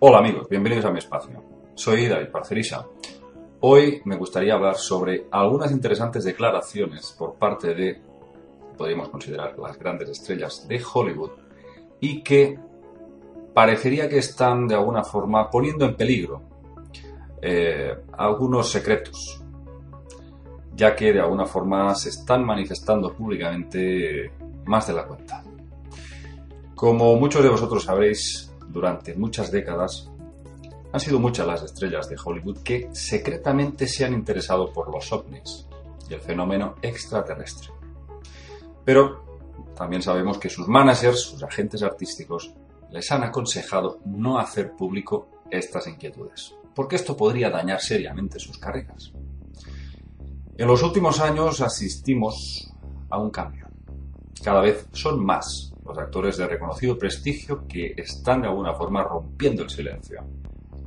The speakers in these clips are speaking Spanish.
Hola amigos, bienvenidos a mi espacio. Soy David Parcerisa. Hoy me gustaría hablar sobre algunas interesantes declaraciones por parte de, podríamos considerar, las grandes estrellas de Hollywood y que parecería que están de alguna forma poniendo en peligro eh, algunos secretos, ya que de alguna forma se están manifestando públicamente más de la cuenta. Como muchos de vosotros sabréis, durante muchas décadas, han sido muchas las estrellas de Hollywood que secretamente se han interesado por los ovnis y el fenómeno extraterrestre. Pero también sabemos que sus managers, sus agentes artísticos, les han aconsejado no hacer público estas inquietudes, porque esto podría dañar seriamente sus carreras. En los últimos años asistimos a un cambio. Cada vez son más los actores de reconocido prestigio que están de alguna forma rompiendo el silencio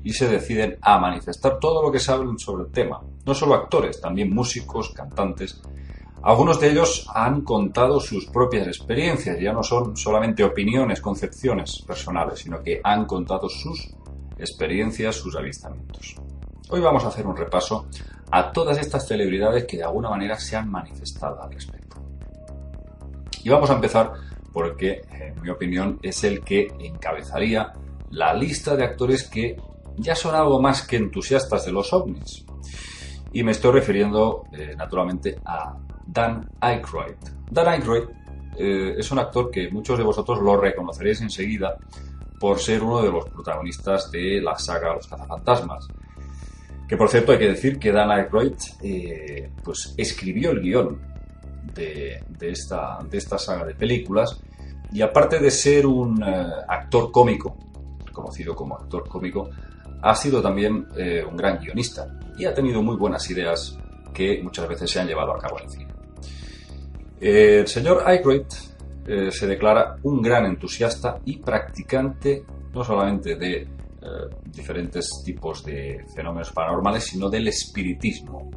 y se deciden a manifestar todo lo que saben sobre el tema. No solo actores, también músicos, cantantes. Algunos de ellos han contado sus propias experiencias, ya no son solamente opiniones, concepciones personales, sino que han contado sus experiencias, sus avistamientos. Hoy vamos a hacer un repaso a todas estas celebridades que de alguna manera se han manifestado al respecto. Y vamos a empezar porque, en mi opinión, es el que encabezaría la lista de actores que ya son algo más que entusiastas de los ovnis. Y me estoy refiriendo, eh, naturalmente, a Dan Aykroyd. Dan Aykroyd eh, es un actor que muchos de vosotros lo reconoceréis enseguida por ser uno de los protagonistas de la saga Los cazafantasmas. Que por cierto hay que decir que Dan Aykroyd eh, pues, escribió el guion de, esta, de esta saga de películas. Y aparte de ser un eh, actor cómico, conocido como actor cómico, ha sido también eh, un gran guionista y ha tenido muy buenas ideas que muchas veces se han llevado a cabo en el cine. El señor Aykroyd eh, se declara un gran entusiasta y practicante no solamente de diferentes tipos de fenómenos paranormales, sino del espiritismo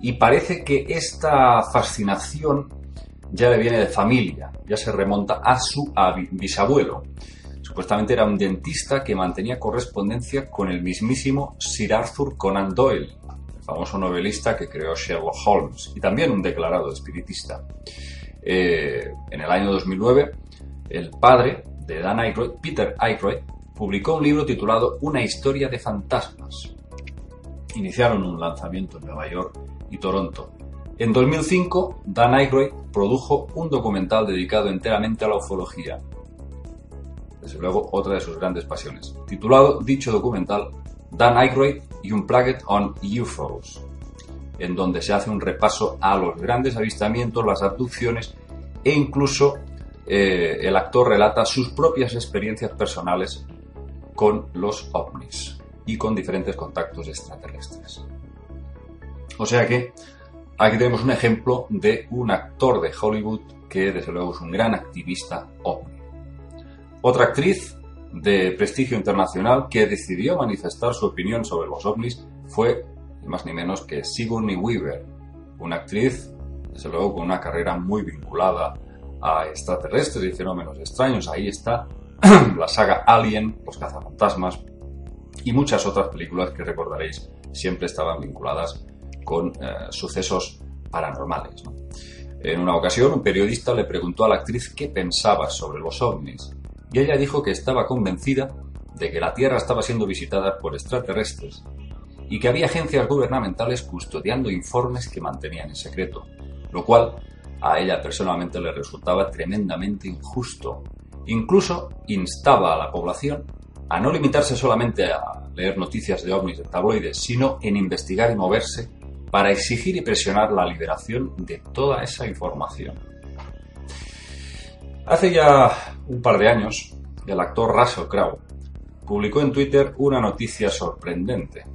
y parece que esta fascinación ya le viene de familia, ya se remonta a su bisabuelo. Supuestamente era un dentista que mantenía correspondencia con el mismísimo Sir Arthur Conan Doyle, el famoso novelista que creó Sherlock Holmes, y también un declarado espiritista. Eh, en el año 2009, el padre de Dan Aykroyd, Peter Aykroyd, publicó un libro titulado Una historia de fantasmas. Iniciaron un lanzamiento en Nueva York y Toronto. En 2005, Dan Aykroyd produjo un documental dedicado enteramente a la ufología. Desde luego, otra de sus grandes pasiones. Titulado dicho documental Dan Aykroyd y un Plague on UFOs, en donde se hace un repaso a los grandes avistamientos, las abducciones e incluso eh, el actor relata sus propias experiencias personales con los ovnis y con diferentes contactos extraterrestres. O sea que aquí tenemos un ejemplo de un actor de Hollywood que desde luego es un gran activista ovni. Otra actriz de prestigio internacional que decidió manifestar su opinión sobre los ovnis fue más ni menos que Sigourney Weaver, una actriz desde luego con una carrera muy vinculada a extraterrestres y fenómenos extraños. Ahí está la saga Alien, Los cazafantasmas y muchas otras películas que recordaréis siempre estaban vinculadas con eh, sucesos paranormales. En una ocasión, un periodista le preguntó a la actriz qué pensaba sobre los ovnis, y ella dijo que estaba convencida de que la Tierra estaba siendo visitada por extraterrestres y que había agencias gubernamentales custodiando informes que mantenían en secreto, lo cual a ella personalmente le resultaba tremendamente injusto. Incluso instaba a la población a no limitarse solamente a leer noticias de ovnis de tabloides, sino en investigar y moverse para exigir y presionar la liberación de toda esa información. Hace ya un par de años, el actor Russell Crowe publicó en Twitter una noticia sorprendente.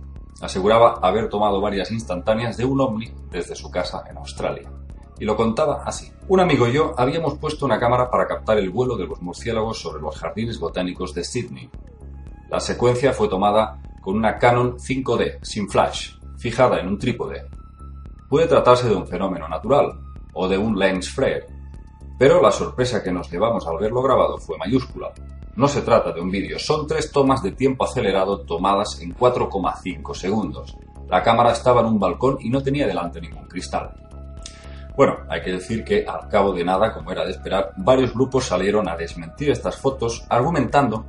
Aseguraba haber tomado varias instantáneas de un ovni desde su casa en Australia. Y lo contaba así. Un amigo y yo habíamos puesto una cámara para captar el vuelo de los murciélagos sobre los jardines botánicos de Sydney. La secuencia fue tomada con una Canon 5D, sin flash, fijada en un trípode. Puede tratarse de un fenómeno natural o de un lens flare, pero la sorpresa que nos llevamos al verlo grabado fue mayúscula. No se trata de un vídeo, son tres tomas de tiempo acelerado tomadas en 4,5 segundos. La cámara estaba en un balcón y no tenía delante ningún cristal. Bueno, hay que decir que al cabo de nada, como era de esperar, varios grupos salieron a desmentir estas fotos argumentando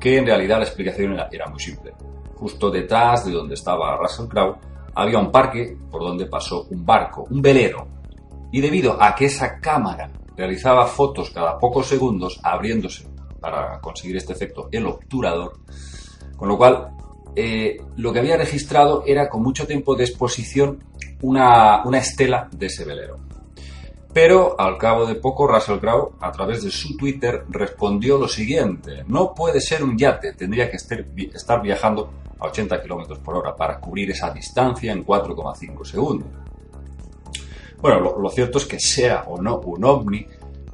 que en realidad la explicación era, muy simple. Justo detrás de donde estaba Russell Crowe había un parque por donde pasó un barco, un velero. Y debido a que esa cámara realizaba fotos cada pocos segundos abriéndose para conseguir este efecto el obturador, con lo cual eh, lo que había registrado era con mucho tiempo de exposición una, una estela de ese velero. Pero al cabo de poco, Russell Crowe, a través de su Twitter, respondió lo siguiente: No puede ser un yate, tendría que estar viajando a 80 km por hora para cubrir esa distancia en 4,5 segundos. Bueno, lo, lo, cierto es que sea o no un ovni,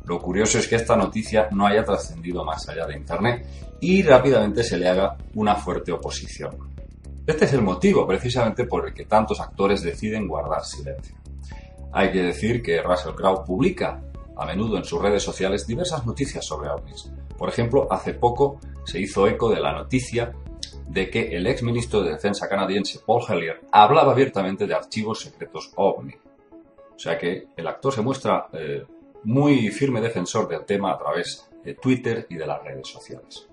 lo curioso es que esta noticia no haya trascendido más allá de Internet y rápidamente se le haga una fuerte oposición. Este es el motivo precisamente por el que tantos actores deciden guardar silencio. Hay que decir que Russell Crowe publica a menudo en sus redes sociales diversas noticias sobre ovnis. Por ejemplo, hace poco se hizo eco de la noticia de que el ex ministro de Defensa canadiense Paul Hellyer hablaba abiertamente de archivos secretos ovni. O sea que el actor se muestra eh, muy firme defensor del tema a través de Twitter y de las redes sociales.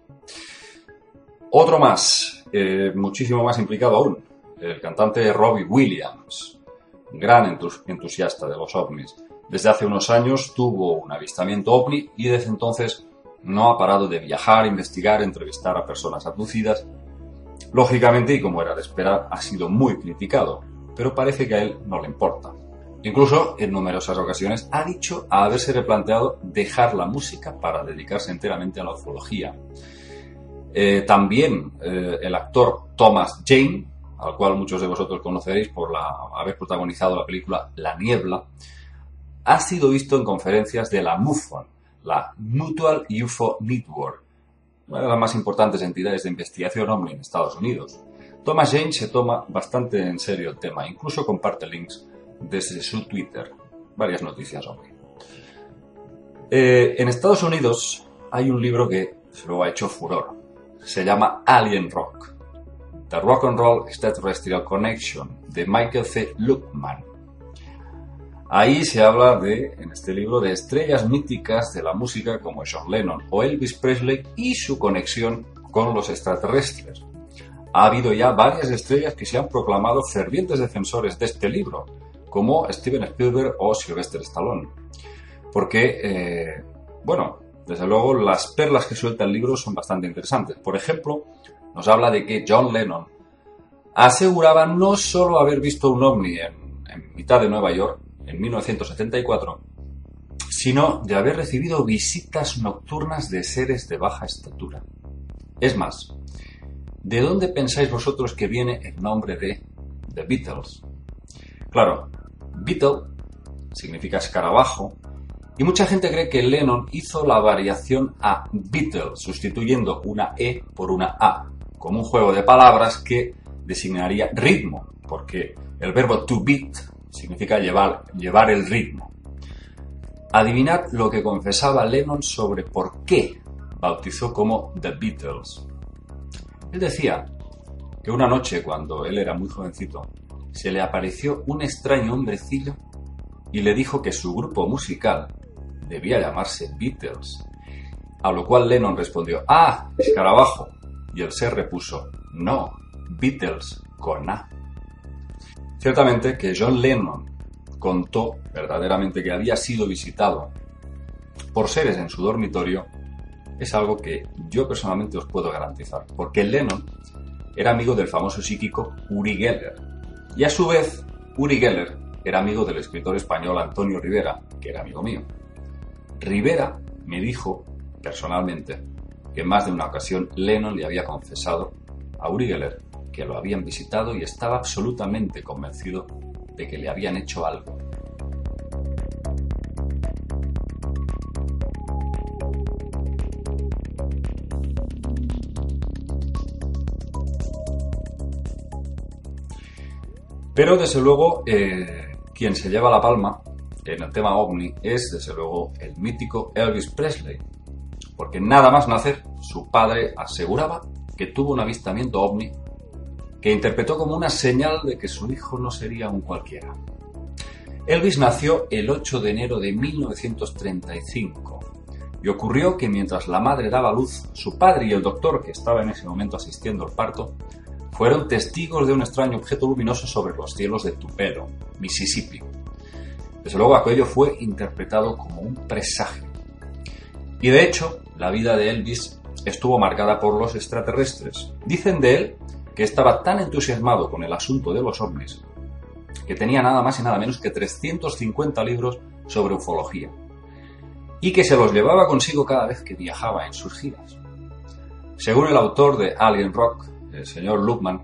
Otro más, eh, muchísimo más implicado aún, el cantante Robbie Williams, gran entusiasta de los ovnis. Desde hace unos años tuvo un avistamiento ovni y desde entonces no ha parado de viajar, investigar, entrevistar a personas abducidas. Lógicamente, y como era de esperar, ha sido muy criticado, pero parece que a él no le importa. Incluso, en numerosas ocasiones, ha dicho haberse replanteado dejar la música para dedicarse enteramente a la ufología. Eh, también eh, el actor Thomas Jane al cual muchos de vosotros conoceréis por haber protagonizado la película La Niebla, ha sido visto en conferencias de la MUFON, la Mutual UFO Network, una de las más importantes entidades de investigación OVNI en Estados Unidos. Thomas Jane se toma bastante en serio el tema, incluso comparte links desde su Twitter, varias noticias OVNI. Eh, en Estados Unidos hay un libro que se lo ha hecho furor, se llama Alien Rock The Rock and Roll Extraterrestrial Connection de Michael C. Luckman. Ahí se habla de, en este libro, de estrellas míticas de la música como John Lennon o Elvis Presley y su conexión con los extraterrestres. Ha habido ya varias estrellas que se han proclamado fervientes defensores de este libro, como Steven Spielberg o Sylvester Stallone. Porque, eh, bueno, desde luego las perlas que suelta el libro son bastante interesantes. Por ejemplo, nos habla de que John Lennon aseguraba no solo haber visto un ovni en, mitad de Nueva York en 1974, sino de haber recibido visitas nocturnas de seres de baja estatura. Es más, ¿de dónde pensáis vosotros que viene el nombre de The Beatles? Claro, Beatle significa escarabajo y mucha gente cree que Lennon hizo la variación a Beatle, sustituyendo una E por una A como un juego de palabras que designaría ritmo, porque el verbo to beat significa llevar, llevar el ritmo. Adivinad lo que confesaba Lennon sobre por qué bautizó como The Beatles. Él decía que una noche, cuando él era muy jovencito, se le apareció un extraño hombrecillo y le dijo que su grupo musical debía llamarse Beatles. A lo cual Lennon respondió, ah, escarabajo, y el ser repuso, no, Beatles con A. Ciertamente que John Lennon contó verdaderamente que había sido visitado por seres en su dormitorio es algo que yo personalmente os puedo garantizar, porque Lennon era amigo del famoso psíquico Uri Geller. Y a su vez, Uri Geller era amigo del escritor español Antonio Rivera, que era amigo mío. Rivera me dijo personalmente que en más de una ocasión Lennon le había confesado a Uri Geller que lo habían visitado y estaba absolutamente convencido de que le habían hecho algo. Pero desde luego, eh, quien se lleva la palma en el tema ovni es desde luego el mítico Elvis Presley, porque nada más nacer, su padre aseguraba que tuvo un avistamiento ovni que interpretó como una señal de que su hijo no sería un cualquiera. Elvis nació el 8 de enero de 1935 y ocurrió que mientras la madre daba luz, su padre y el doctor que estaba en ese momento asistiendo al parto fueron testigos de un extraño objeto luminoso sobre los cielos de Tupelo, Mississippi. Desde luego aquello fue interpretado como un presagio. Y de hecho, la vida de Elvis estuvo marcada por los extraterrestres. Dicen de él que estaba tan entusiasmado con el asunto de los ovnis que tenía nada más y nada menos que 350 libros sobre ufología y que se los llevaba consigo cada vez que viajaba en sus giras. Según el autor de Alien Rock, el señor Lupman,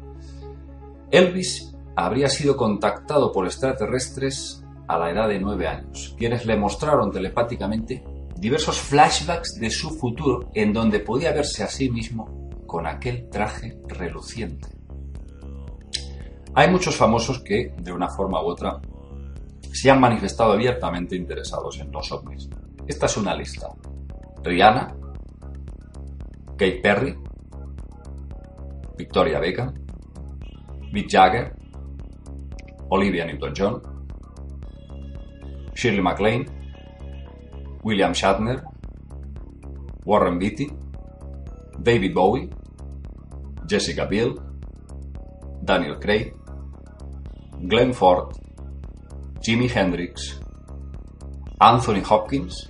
Elvis habría sido contactado por extraterrestres a la edad de nueve años, quienes le mostraron telepáticamente diversos flashbacks de su futuro en donde podía verse a sí mismo con aquel traje reluciente. Hay muchos famosos que, de una forma u otra, se han manifestado abiertamente interesados en los ovnis. Esta es una lista. Rihanna, Kate Perry, Victoria Beckham, Mick Jagger, Olivia Newton-John, Shirley MacLaine, William Shatner, Warren Beatty, David Bowie, Jessica Biel, Daniel Craig, Glenn Ford, Jimi Hendrix, Anthony Hopkins,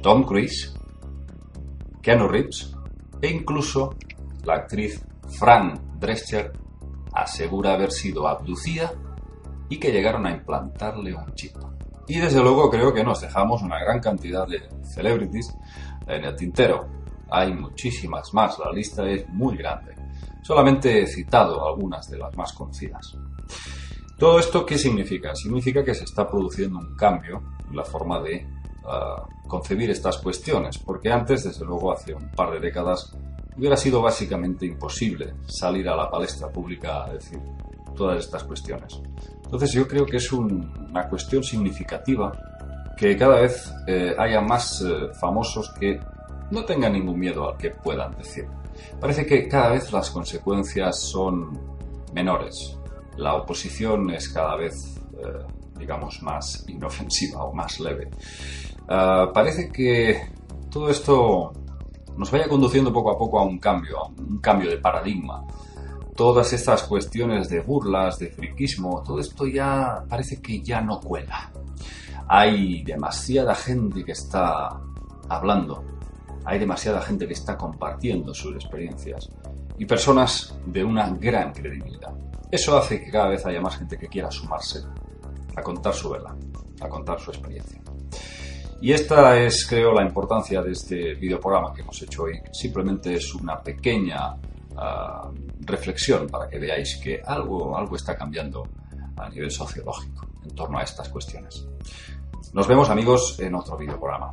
Tom Cruise, Keanu Reeves e incluso la actriz Fran Drescher asegura haber sido abducida y que llegaron a implantarle un chip. Y desde luego creo que nos dejamos una gran cantidad de celebrities en el tintero. Hay muchísimas más, la lista es muy grande. Solamente he citado algunas de las más conocidas. ¿Todo esto qué significa? Significa que se está produciendo un cambio en la forma de ah, concebir estas cuestiones, porque antes, desde luego, hace un par de décadas, hubiera sido básicamente imposible salir a la palestra pública a decir todas estas cuestiones. Entonces yo creo que es una cuestión significativa que cada vez eh, haya más eh, famosos que no tengan ningún miedo al que puedan decir. Parece que cada vez las consecuencias son menores. La oposición es cada vez, eh, digamos, más inofensiva o más leve. Ah, parece que todo esto nos vaya conduciendo poco a poco a un cambio, a un cambio de paradigma. Todas estas cuestiones de burlas, de friquismo, todo esto ya parece que ya no cuela. Hay demasiada gente que está hablando, hay demasiada gente que está compartiendo sus experiencias y personas de una gran credibilidad. Eso hace que cada vez haya más gente que quiera sumarse a contar su verdad, a contar su experiencia. Y esta es, creo, la importancia de este videoprograma que hemos hecho hoy. Simplemente es una pequeña ah, reflexión para que veáis que algo, algo está cambiando a nivel sociológico en torno a estas cuestiones. Nos vemos amigos en otro videoprograma.